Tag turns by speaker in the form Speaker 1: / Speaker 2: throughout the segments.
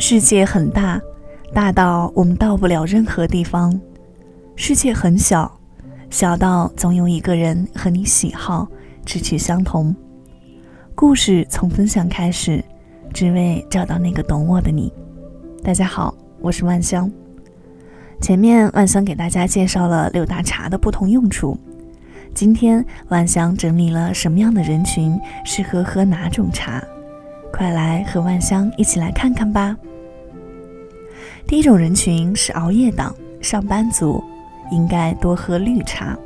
Speaker 1: 世界很大，大到我们到不了任何地方；世界很小，小到总有一个人和你喜好、志趣相同。故事从分享开始，只为找到那个懂我的你。大家好，我是万香。前面万香给大家介绍了六大茶的不同用处，今天万香整理了什么样的人群适合喝哪种茶。快来和万香一起来看看吧。第一种人群是熬夜党、上班族，应该多喝绿茶。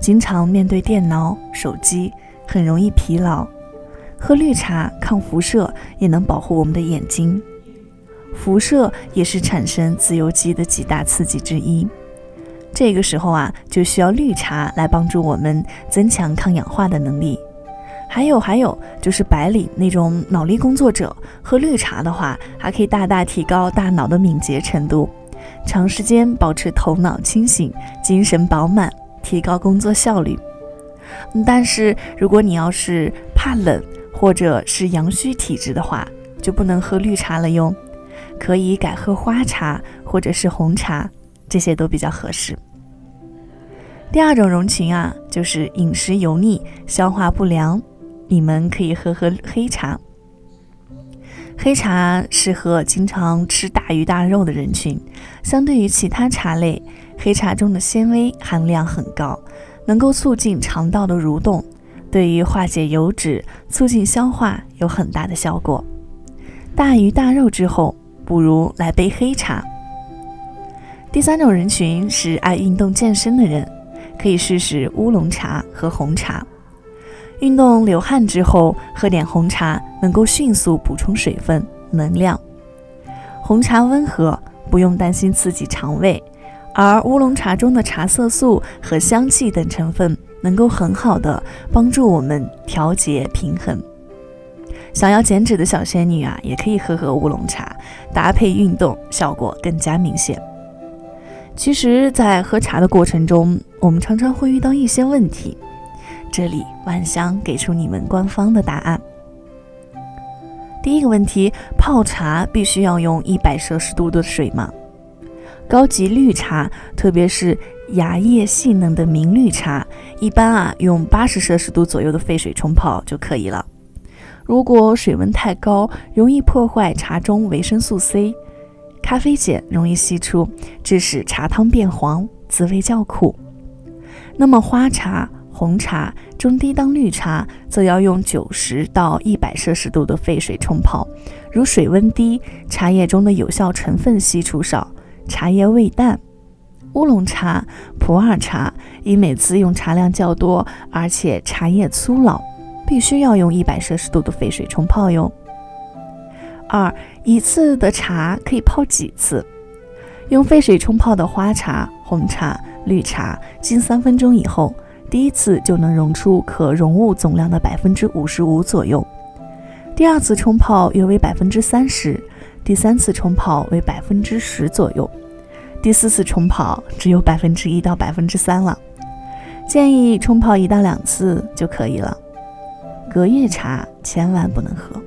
Speaker 1: 经常面对电脑、手机，很容易疲劳，喝绿茶抗辐射，也能保护我们的眼睛。辐射也是产生自由基的几大刺激之一。这个时候啊，就需要绿茶来帮助我们增强抗氧化的能力。还有还有，就是白领那种脑力工作者喝绿茶的话，还可以大大提高大脑的敏捷程度，长时间保持头脑清醒、精神饱满，提高工作效率。但是如果你要是怕冷或者是阳虚体质的话，就不能喝绿茶了哟，可以改喝花茶或者是红茶，这些都比较合适。第二种人群啊，就是饮食油腻、消化不良。你们可以喝喝黑茶。黑茶适合经常吃大鱼大肉的人群。相对于其他茶类，黑茶中的纤维含量很高，能够促进肠道的蠕动，对于化解油脂、促进消化有很大的效果。大鱼大肉之后，不如来杯黑茶。第三种人群是爱运动健身的人，可以试试乌龙茶和红茶。运动流汗之后，喝点红茶能够迅速补充水分、能量。红茶温和，不用担心刺激肠胃，而乌龙茶中的茶色素和香气等成分能够很好的帮助我们调节平衡。想要减脂的小仙女啊，也可以喝喝乌龙茶，搭配运动，效果更加明显。其实，在喝茶的过程中，我们常常会遇到一些问题。这里万香给出你们官方的答案。第一个问题，泡茶必须要用一百摄氏度的水吗？高级绿茶，特别是芽叶细嫩的明绿茶，一般啊用八十摄氏度左右的沸水冲泡就可以了。如果水温太高，容易破坏茶中维生素 C，咖啡碱容易析出，致使茶汤变黄，滋味较苦。那么花茶。红茶、中低档绿茶则要用九十到一百摄氏度的沸水冲泡，如水温低，茶叶中的有效成分析出少，茶叶味淡。乌龙茶、普洱茶因每次用茶量较多，而且茶叶粗老，必须要用一百摄氏度的沸水冲泡哟。二，一次的茶可以泡几次？用沸水冲泡的花茶、红茶、绿茶，近三分钟以后。第一次就能溶出可溶物总量的百分之五十五左右，第二次冲泡约为百分之三十，第三次冲泡为百分之十左右，第四次冲泡只有百分之一到百分之三了。建议冲泡一到两次就可以了。隔夜茶千万不能喝。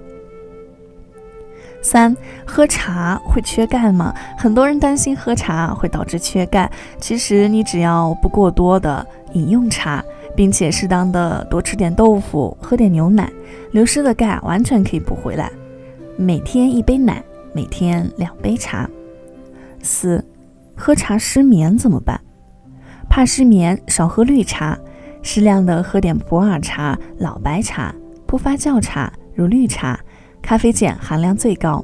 Speaker 1: 三，喝茶会缺钙吗？很多人担心喝茶会导致缺钙，其实你只要不过多的。饮用茶，并且适当的多吃点豆腐，喝点牛奶，流失的钙完全可以补回来。每天一杯奶，每天两杯茶。四，喝茶失眠怎么办？怕失眠，少喝绿茶，适量的喝点普洱茶、老白茶、不发酵茶，如绿茶，咖啡碱含量最高。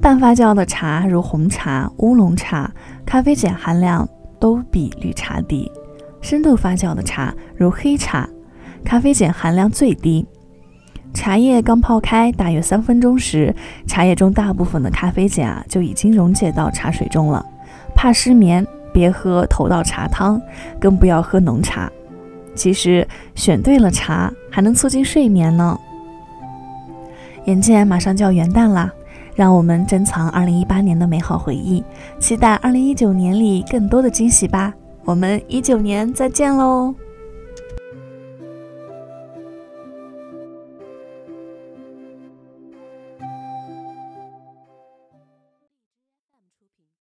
Speaker 1: 半发酵的茶如红茶、乌龙茶，咖啡碱含量都比绿茶低。深度发酵的茶，如黑茶，咖啡碱含量最低。茶叶刚泡开大约三分钟时，茶叶中大部分的咖啡碱啊就已经溶解到茶水中了。怕失眠，别喝头道茶汤，更不要喝浓茶。其实选对了茶，还能促进睡眠呢。眼见马上就要元旦了，让我们珍藏二零一八年的美好回忆，期待二零一九年里更多的惊喜吧。我们一九年再见喽。